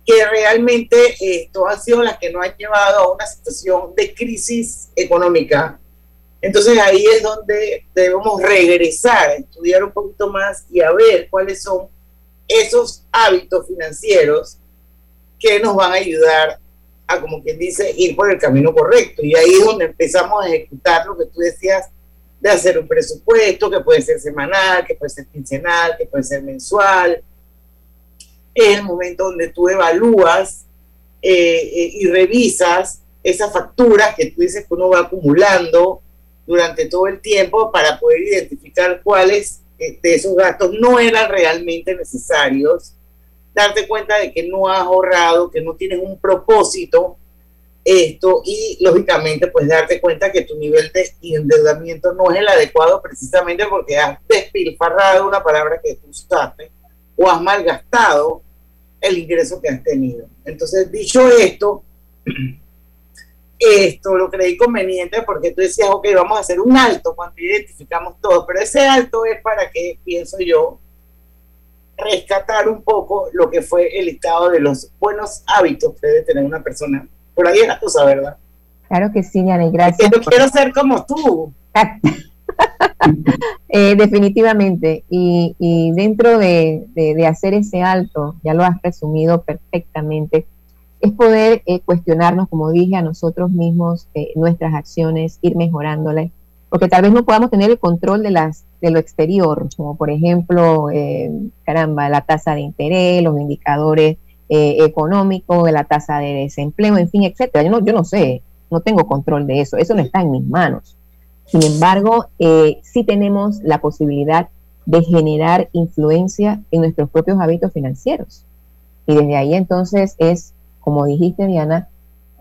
que realmente esto han sido las que nos han llevado a una situación de crisis económica, entonces ahí es donde debemos regresar, a estudiar un poquito más y a ver cuáles son esos hábitos financieros que nos van a ayudar a, como quien dice, ir por el camino correcto. Y ahí es donde empezamos a ejecutar lo que tú decías de hacer un presupuesto que puede ser semanal, que puede ser quincenal, que puede ser mensual. Es el momento donde tú evalúas eh, eh, y revisas esas facturas que tú dices que uno va acumulando durante todo el tiempo para poder identificar cuáles de esos gastos no eran realmente necesarios, darte cuenta de que no has ahorrado, que no tienes un propósito esto y lógicamente pues darte cuenta que tu nivel de endeudamiento no es el adecuado precisamente porque has despilfarrado una palabra que tú usaste o has malgastado el ingreso que has tenido. Entonces, dicho esto, esto lo creí conveniente porque tú decías, ok, vamos a hacer un alto cuando identificamos todo, pero ese alto es para que, pienso yo, rescatar un poco lo que fue el estado de los buenos hábitos que debe tener una persona. Por ahí es la cosa, ¿verdad? Claro que sí, Diana, y gracias. yo quiero ser como tú. eh, definitivamente. Y, y dentro de, de, de, hacer ese alto, ya lo has resumido perfectamente, es poder eh, cuestionarnos, como dije, a nosotros mismos, eh, nuestras acciones, ir mejorándolas, porque tal vez no podamos tener el control de, las, de lo exterior, como por ejemplo, eh, caramba, la tasa de interés, los indicadores económicos, de la tasa de desempleo, en fin, etcétera. Yo no, yo no sé, no tengo control de eso, eso no está en mis manos. Sin embargo, sí tenemos la posibilidad de generar influencia en nuestros propios hábitos financieros. Y desde ahí entonces es como dijiste Diana,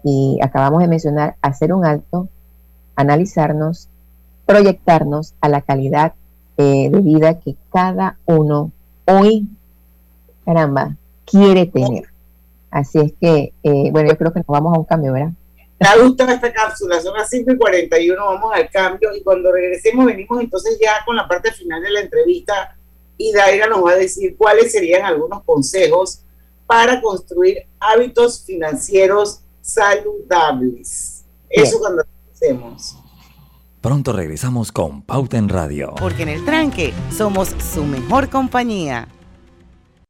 y acabamos de mencionar, hacer un alto, analizarnos, proyectarnos a la calidad eh, de vida que cada uno hoy, caramba, quiere tener. Así es que, eh, bueno, yo creo que nos vamos a un cambio, ¿verdad? Traduzcan esta cápsula, son las 5 y 41, vamos al cambio y cuando regresemos venimos entonces ya con la parte final de la entrevista y Daira nos va a decir cuáles serían algunos consejos para construir hábitos financieros saludables. Eso cuando hacemos. Pronto regresamos con Pauta en Radio. Porque en el tranque somos su mejor compañía.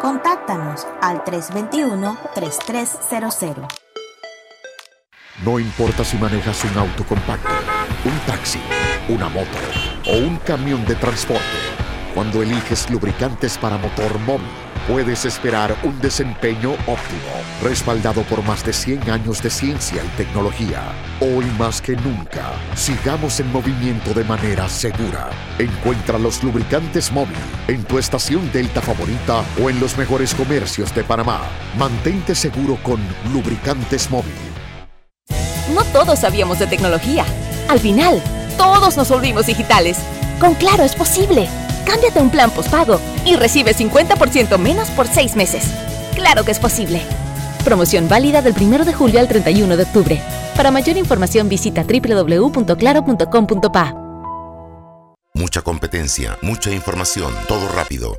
Contáctanos al 321-3300. No importa si manejas un auto compacto, un taxi, una moto o un camión de transporte, cuando eliges lubricantes para motor móvil puedes esperar un desempeño óptimo, respaldado por más de 100 años de ciencia y tecnología. Hoy más que nunca, sigamos en movimiento de manera segura. Encuentra los lubricantes móvil en tu estación Delta favorita o en los mejores comercios de Panamá. Mantente seguro con lubricantes móvil. No todos sabíamos de tecnología. Al final, todos nos volvimos digitales. Con Claro es posible. Cámbiate a un plan postpago y recibe 50% menos por seis meses. Claro que es posible. Promoción válida del 1 de julio al 31 de octubre. Para mayor información visita www.claro.com.pa. Mucha competencia, mucha información, todo rápido.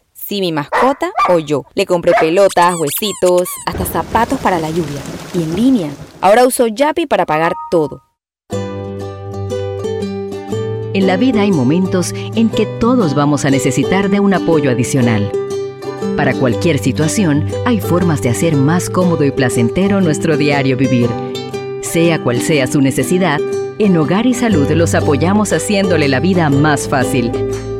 si mi mascota o yo. Le compré pelotas, huesitos, hasta zapatos para la lluvia. Y en línea. Ahora uso Yapi para pagar todo. En la vida hay momentos en que todos vamos a necesitar de un apoyo adicional. Para cualquier situación, hay formas de hacer más cómodo y placentero nuestro diario vivir. Sea cual sea su necesidad, en Hogar y Salud los apoyamos haciéndole la vida más fácil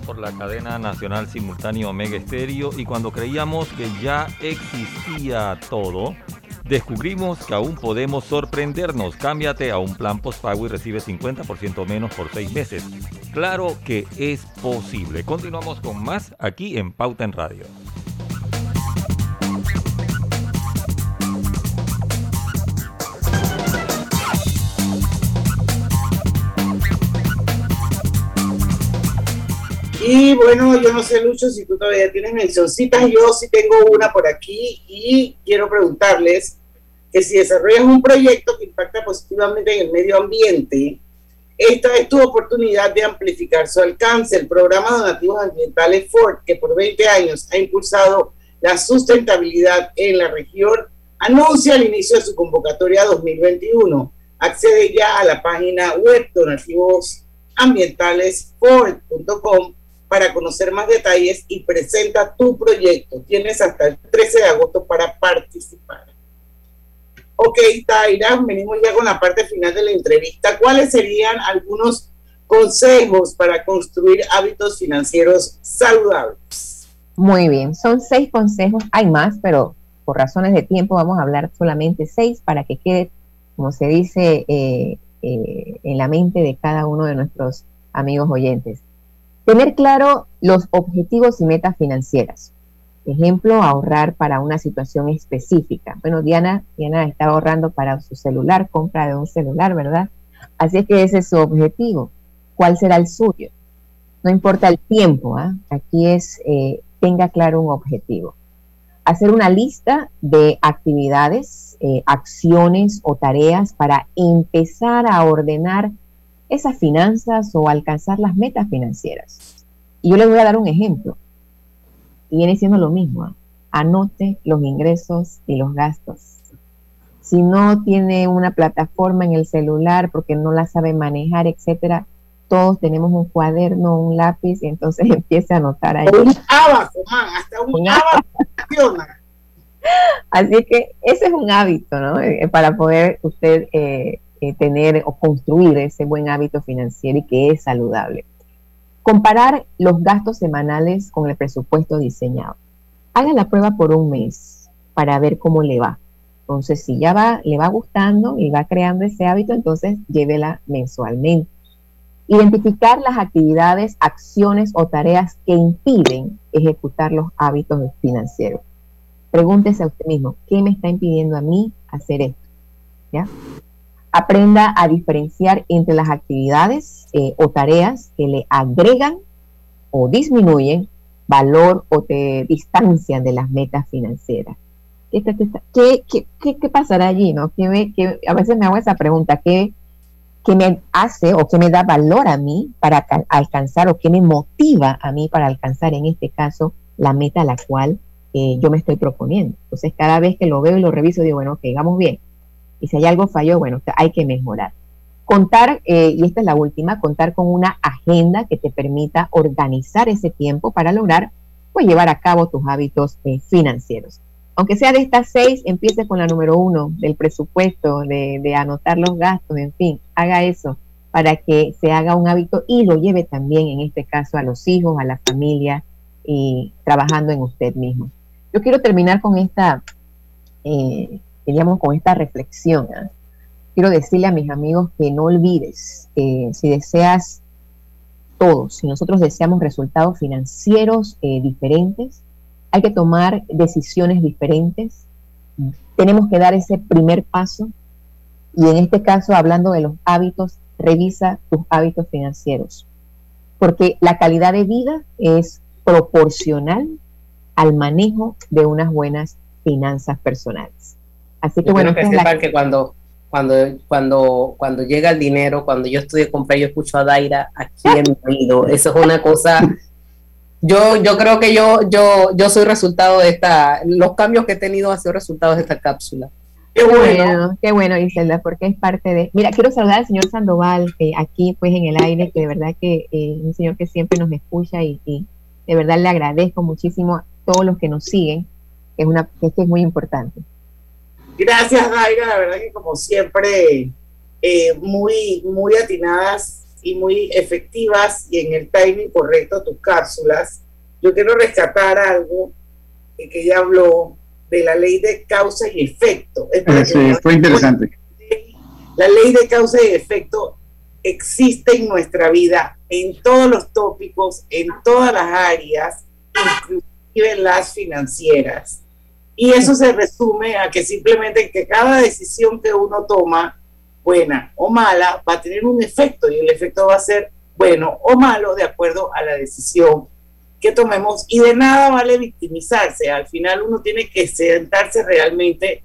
Por la cadena nacional simultáneo Omega Estéreo y cuando creíamos que ya existía todo, descubrimos que aún podemos sorprendernos. Cámbiate a un plan postpago y recibe 50% menos por seis meses. Claro que es posible. Continuamos con más aquí en Pauta en Radio. Y bueno, yo no sé, Lucho, si tú todavía tienes mencioncitas, yo sí tengo una por aquí y quiero preguntarles que si desarrollas un proyecto que impacta positivamente en el medio ambiente, esta es tu oportunidad de amplificar su alcance. El programa Donativos Ambientales Ford, que por 20 años ha impulsado la sustentabilidad en la región, anuncia el inicio de su convocatoria 2021. Accede ya a la página web donativosambientalesford.com para conocer más detalles y presenta tu proyecto. Tienes hasta el 13 de agosto para participar. Ok, Taira, venimos ya con la parte final de la entrevista. ¿Cuáles serían algunos consejos para construir hábitos financieros saludables? Muy bien, son seis consejos, hay más, pero por razones de tiempo vamos a hablar solamente seis para que quede, como se dice, eh, eh, en la mente de cada uno de nuestros amigos oyentes. Tener claro los objetivos y metas financieras. Ejemplo, ahorrar para una situación específica. Bueno, Diana, Diana está ahorrando para su celular, compra de un celular, ¿verdad? Así es que ese es su objetivo. ¿Cuál será el suyo? No importa el tiempo, ¿ah? aquí es, eh, tenga claro un objetivo. Hacer una lista de actividades, eh, acciones o tareas para empezar a ordenar esas finanzas o alcanzar las metas financieras. Y yo les voy a dar un ejemplo. Y viene siendo lo mismo. ¿ah? Anote los ingresos y los gastos. Si no tiene una plataforma en el celular porque no la sabe manejar, etcétera, todos tenemos un cuaderno, un lápiz, y entonces empiece a anotar ahí. Un abaco, man, hasta un, Un abaco funciona. Así que ese es un hábito, ¿no? Eh, Para poder usted eh, eh, tener o construir ese buen hábito financiero y que es saludable. Comparar los gastos semanales con el presupuesto diseñado. Haga la prueba por un mes para ver cómo le va. Entonces, si ya va, le va gustando y va creando ese hábito, entonces llévela mensualmente. Identificar las actividades, acciones o tareas que impiden ejecutar los hábitos financieros. Pregúntese a usted mismo, ¿qué me está impidiendo a mí hacer esto? ¿Ya? Aprenda a diferenciar entre las actividades eh, o tareas que le agregan o disminuyen valor o te distancian de las metas financieras. ¿Qué, qué, qué, qué- qué- pasará allí? ¿no? ¿Qué me- a veces me hago esa pregunta, ¿qué, qué me hace o qué me da valor a mí para alca- alcanzar o qué me motiva a mí para alcanzar en este caso la meta a la cual eh, yo me estoy proponiendo? Entonces cada vez que lo veo y lo reviso digo, bueno, ok, vamos bien. Y si hay algo falló, bueno, hay que mejorar. Contar, eh, y esta es la última, contar con una agenda que te permita organizar ese tiempo para lograr pues, llevar a cabo tus hábitos eh, financieros. Aunque sea de estas seis, empiece con la número uno, del presupuesto, de, anotar los gastos, en fin, haga eso para que se haga un hábito y lo lleve también, en este caso, a los hijos, a la familia y trabajando en usted mismo. Yo quiero terminar con esta, eh, diríamos, con esta reflexión. ¿ah? Quiero decirle a mis amigos que no olvides, que si deseas todos, si nosotros deseamos resultados financieros eh, diferentes, hay que tomar decisiones diferentes, tenemos que dar ese primer paso y en este caso, hablando de los hábitos, revisa tus hábitos financieros, porque la calidad de vida es proporcional al manejo de unas buenas finanzas personales. Así que Yo bueno, quiero que la- sepan que cuando, cuando, cuando, cuando llega el dinero, cuando yo estoy de comprar, yo escucho a Daira aquí en mi oído. Eso es una cosa Yo, yo creo que yo, yo, yo soy resultado de esta, los cambios que he tenido han sido resultados de esta cápsula. Qué bueno, qué bueno, Iselda, porque es parte de... Mira, quiero saludar al señor Sandoval, que aquí pues en el aire, que de verdad que eh, un señor que siempre nos escucha y, y, de verdad le agradezco muchísimo a todos los que nos siguen, que es, una, que es muy importante. Gracias, Daira, la verdad que como siempre, eh, muy, muy atinadas y muy efectivas y en el timing correcto tus cápsulas. Yo quiero rescatar algo que, que ella habló de la ley de causa y efecto. Sí, fue interesante. La ley de causa y efecto existe en nuestra vida, en todos los tópicos, en todas las áreas, inclusive en las financieras. Y eso se resume a que simplemente que cada decisión que uno toma, buena o mala, va a tener un efecto y el efecto va a ser bueno o malo de acuerdo a la decisión que tomemos y de nada vale victimizarse. Al final uno tiene que sentarse realmente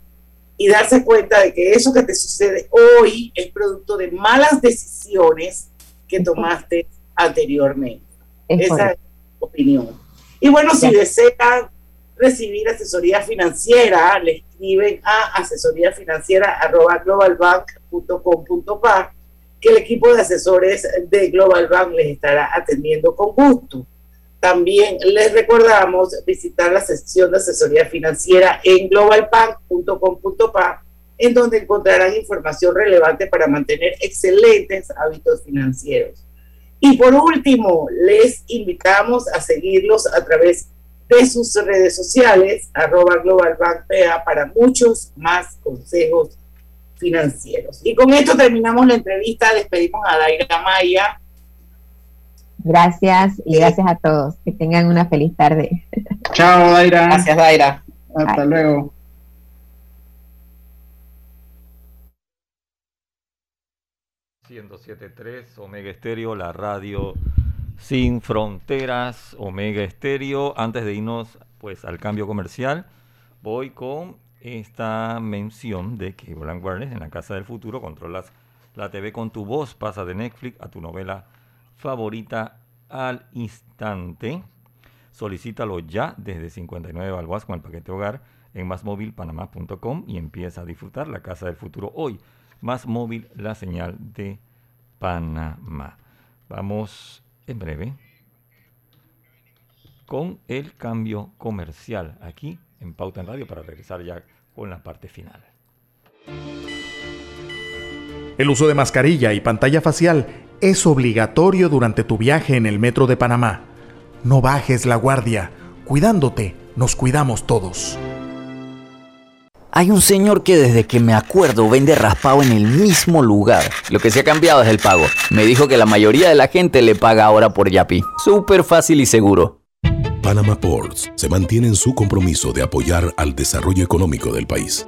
y darse cuenta de que eso que te sucede hoy es producto de malas decisiones que tomaste anteriormente. Esa es mi opinión. Y bueno, si desean recibir asesoría financiera, le escriben a asesoría financiera globalbank.com.pa que el equipo de asesores de Global Bank les estará atendiendo con gusto. También les recordamos visitar la sección de asesoría financiera en globalbank.com.pa, en donde encontrarán información relevante para mantener excelentes hábitos financieros. Y por último, les invitamos a seguirlos a través de sus redes sociales, arroba globalbankpa, para muchos más consejos financieros. Y con esto terminamos la entrevista. Despedimos a Daira Maya Gracias y gracias a todos. Que tengan una feliz tarde. Chao, Daira. Gracias, Daira. Hasta luego. ...107.3 Omega Estéreo, la radio sin fronteras, Omega Estéreo. Antes de irnos pues al cambio comercial, voy con esta mención de que Blanc Wireless en la Casa del Futuro controlas la TV con tu voz, pasa de Netflix a tu novela favorita al instante. Solicítalo ya desde 59 balboas con el paquete hogar en másmóvilpanamá.com y empieza a disfrutar la casa del futuro hoy. Más móvil, la señal de Panamá. Vamos en breve con el cambio comercial aquí en Pauta en Radio para regresar ya con la parte final. El uso de mascarilla y pantalla facial es obligatorio durante tu viaje en el metro de Panamá. No bajes la guardia. Cuidándote, nos cuidamos todos. Hay un señor que desde que me acuerdo vende raspado en el mismo lugar. Lo que se ha cambiado es el pago. Me dijo que la mayoría de la gente le paga ahora por Yapi. Súper fácil y seguro. Panama Ports se mantiene en su compromiso de apoyar al desarrollo económico del país.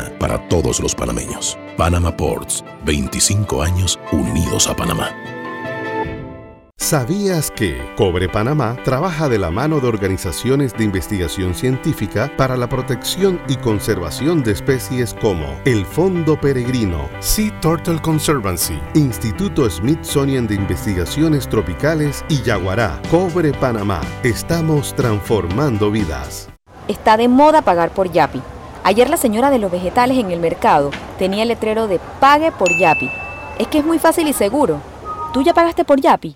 para todos los panameños. Panama Ports, 25 años unidos a Panamá. ¿Sabías que Cobre Panamá trabaja de la mano de organizaciones de investigación científica para la protección y conservación de especies como el Fondo Peregrino, Sea Turtle Conservancy, Instituto Smithsonian de Investigaciones Tropicales y Yaguará? Cobre Panamá, estamos transformando vidas. Está de moda pagar por Yapi. Ayer la señora de los vegetales en el mercado tenía el letrero de Pague por Yapi. Es que es muy fácil y seguro. ¿Tú ya pagaste por Yapi?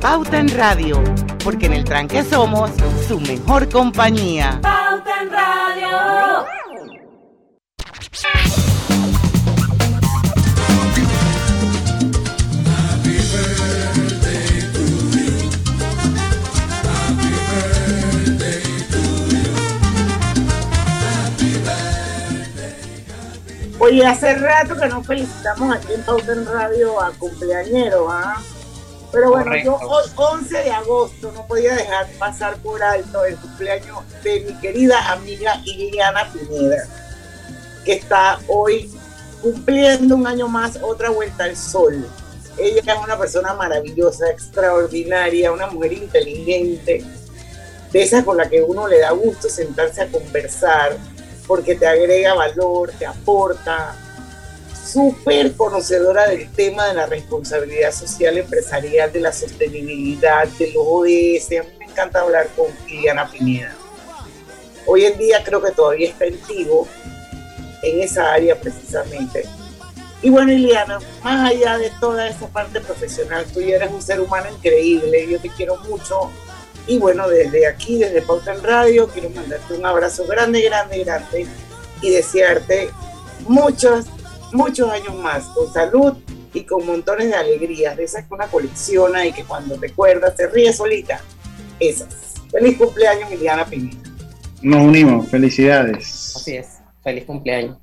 Pauta en Radio, porque en el tranque somos su mejor compañía. Pauta en Radio. Oye, hace rato que no felicitamos aquí en Pauta en Radio a cumpleañero, ¿ah? Pero bueno, yo hoy, 11 de agosto, no podía dejar pasar por alto el cumpleaños de mi querida amiga Iliana Pineda, que está hoy cumpliendo un año más otra vuelta al sol. Ella es una persona maravillosa, extraordinaria, una mujer inteligente, de esas con la que uno le da gusto sentarse a conversar, porque te agrega valor, te aporta, súper conocedora del tema de la responsabilidad social empresarial, de la sostenibilidad, de los ODS. A mí me encanta hablar con Liliana Pineda. Hoy en día creo que todavía está en Tigo, en esa área precisamente. Y bueno, Liliana, más allá de toda esa parte profesional, tú ya eres un ser humano increíble, yo te quiero mucho. Y bueno, desde aquí, desde Pauta en Radio, quiero mandarte un abrazo grande, grande, grande y desearte muchos, muchos años más, con salud y con montones de alegrías, de esas que una colecciona y que cuando te acuerdas te ríes solita. Esas. Feliz cumpleaños, Liliana Pineda. Nos unimos, felicidades. Así es, feliz cumpleaños.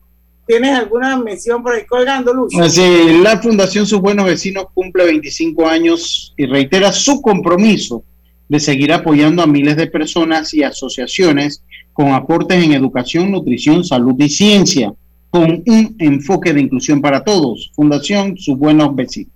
¿Tienes alguna mención por ahí colgando, Luz? Así, la Fundación Sus Buenos Vecinos cumple 25 años y reitera su compromiso de seguir apoyando a miles de personas y asociaciones con aportes en educación, nutrición, salud y ciencia, con un enfoque de inclusión para todos. Fundación Sus Buenos Vecinos.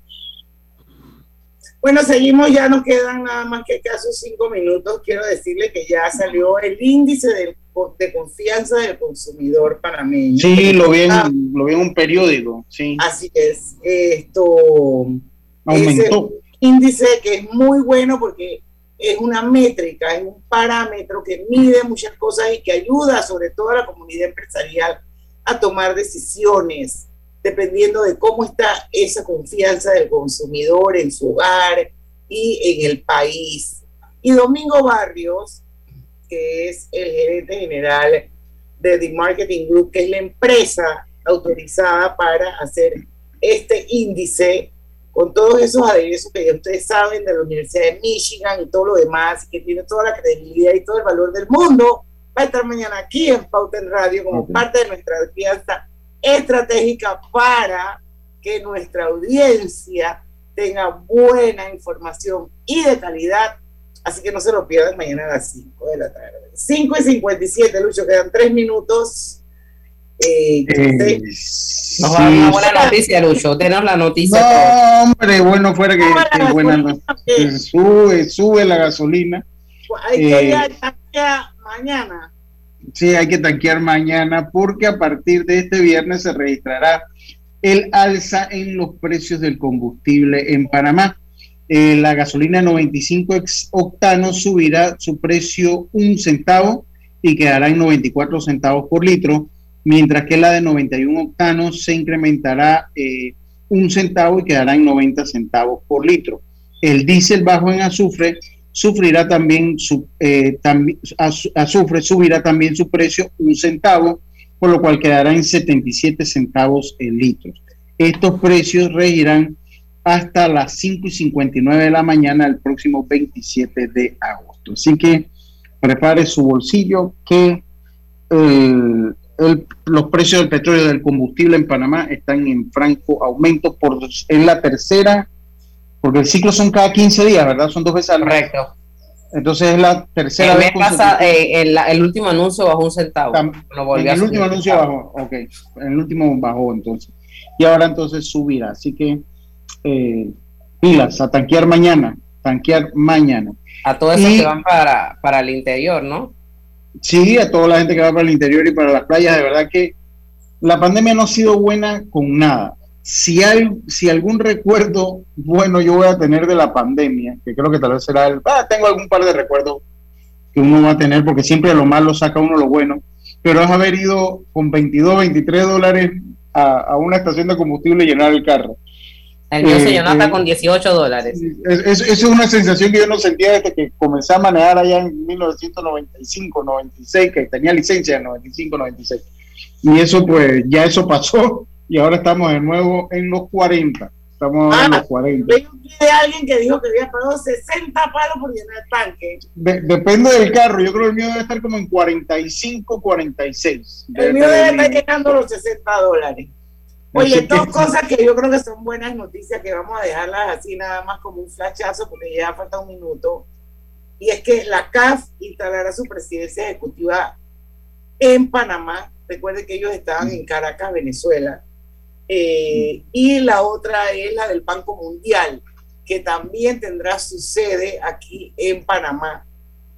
Bueno, seguimos, ya nos quedan nada más que casi cinco minutos. Quiero decirle que ya salió el índice de, de confianza del consumidor panameño. Sí, lo vi, en, lo vi en un periódico, sí. Así es, esto Aumentó. ese índice que es muy bueno porque es una métrica, es un parámetro que mide muchas cosas y que ayuda sobre todo a la comunidad empresarial a tomar decisiones dependiendo de cómo está esa confianza del consumidor en su hogar y en el país. Y Domingo Barrios, que es el gerente general de The Marketing Group, que es la empresa autorizada para hacer este índice con todos esos aderezos que ya ustedes saben de la Universidad de Michigan y todo lo demás, que tiene toda la credibilidad y todo el valor del mundo, va a estar mañana aquí en Pauta en Radio como parte de nuestra alianza estratégica para que nuestra audiencia tenga buena información y de calidad. Así que no se lo pierdan mañana a las 5 de la tarde. 5 y 57, Lucho, quedan 3 minutos. Eh, Eh, Nos va a buena noticia, Lucho. Tenos la noticia. No, hombre, bueno fuera que, que buena que sube, sube la gasolina. Hay que ir Eh, a- a- mañana. Sí, hay que tanquear mañana porque a partir de este viernes se registrará el alza en los precios del combustible en Panamá. Eh, la gasolina 95 ex- octanos subirá su precio un centavo y quedará en 94 centavos por litro, mientras que la de 91 octanos se incrementará eh, un centavo y quedará en 90 centavos por litro. El diésel bajo en azufre sufrirá también su eh, azufre subirá también su precio un centavo, por lo cual quedará en 77 centavos el litro. Estos precios regirán hasta las 5 y 59 de la mañana el próximo 27 de agosto. Así que prepare su bolsillo que los precios del petróleo y del combustible en Panamá están en franco aumento por es la tercera porque el ciclo son cada 15 días, ¿verdad? Son dos veces al mes. Correcto. Entonces es la tercera El vez pasa, eh, el, el último anuncio bajó un centavo. Lo En el último anuncio bajó, ok. En el último bajó entonces. Y ahora entonces subirá. Así que eh, pilas, a tanquear mañana. Tanquear mañana. A todos esos que van para, para el interior, ¿no? Sí, a toda la gente que va para el interior y para las playas, de verdad que la pandemia no ha sido buena con nada. Si hay, si algún recuerdo bueno yo voy a tener de la pandemia, que creo que tal vez será el, ah, tengo algún par de recuerdos que uno va a tener, porque siempre lo malo saca uno lo bueno, pero es haber ido con 22, 23 dólares a, a una estación de combustible y llenar el carro. El mío se Eh, llenó hasta eh, con 18 dólares. es, es- es una sensación que yo no sentía desde que comencé a manejar allá en 1995, 96, que tenía licencia en 95, 96. Y eso pues, ya eso pasó y ahora estamos de nuevo en los 40. Estamos en los 40. Leí un tweet de alguien que dijo que había pagado 60 palos por llenar el tanque. De- depende del carro, yo creo que el mío debe estar como en 45, 46. El mío debe estar llegando a los 60 dólares. Oye, dos cosas que yo creo que son buenas noticias que vamos a dejarlas así nada más como un flashazo porque ya falta un minuto. Y es que la CAF instalará su presidencia ejecutiva en Panamá. Recuerden que ellos estaban en Caracas, Venezuela. Eh, y la otra es la del Banco Mundial, que también tendrá su sede aquí en Panamá.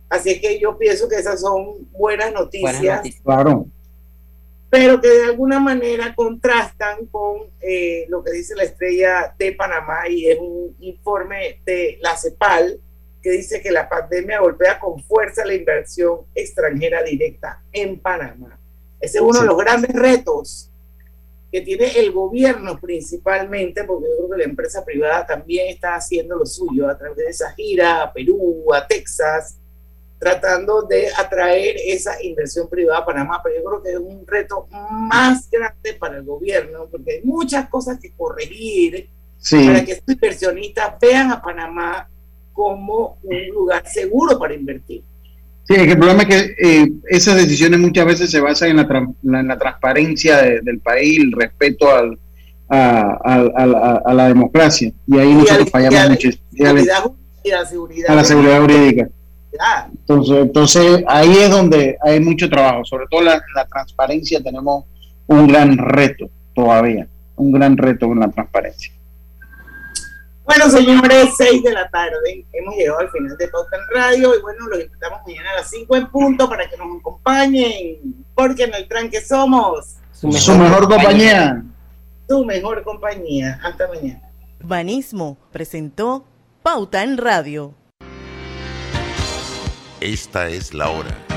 Así que yo pienso que esas son buenas noticias. Claro. Pero que de alguna manera contrastan con eh, lo que dice la estrella de Panamá y es un informe de la CEPAL que dice que la pandemia golpea con fuerza la inversión extranjera directa en Panamá. Ese es uno de los grandes retos que tiene el gobierno principalmente, porque yo creo que la empresa privada también está haciendo lo suyo a través de esa gira a Perú, a Texas, tratando de atraer esa inversión privada a Panamá, pero yo creo que es un reto más grande para el gobierno, porque hay muchas cosas que corregir para que estos inversionistas vean a Panamá como un lugar seguro para invertir. Sí, el problema es que eh, esas decisiones muchas veces se basan en la, en la transparencia del país, el respeto al, a, la democracia. Y ahí nosotros fallamos mucho. A la seguridad jurídica. Entonces, entonces ahí es donde hay mucho trabajo, sobre todo la, la transparencia tenemos un gran reto todavía, un gran reto con la transparencia. Bueno, señores, 6 de la tarde, hemos llegado al final de Pauta en Radio y bueno, los invitamos mañana a las 5 en punto para que nos acompañen, porque en el tranque somos su mejor, compañía. Su mejor compañía. Hasta mañana. Urbanismo presentó Pauta en Radio. Esta es la hora.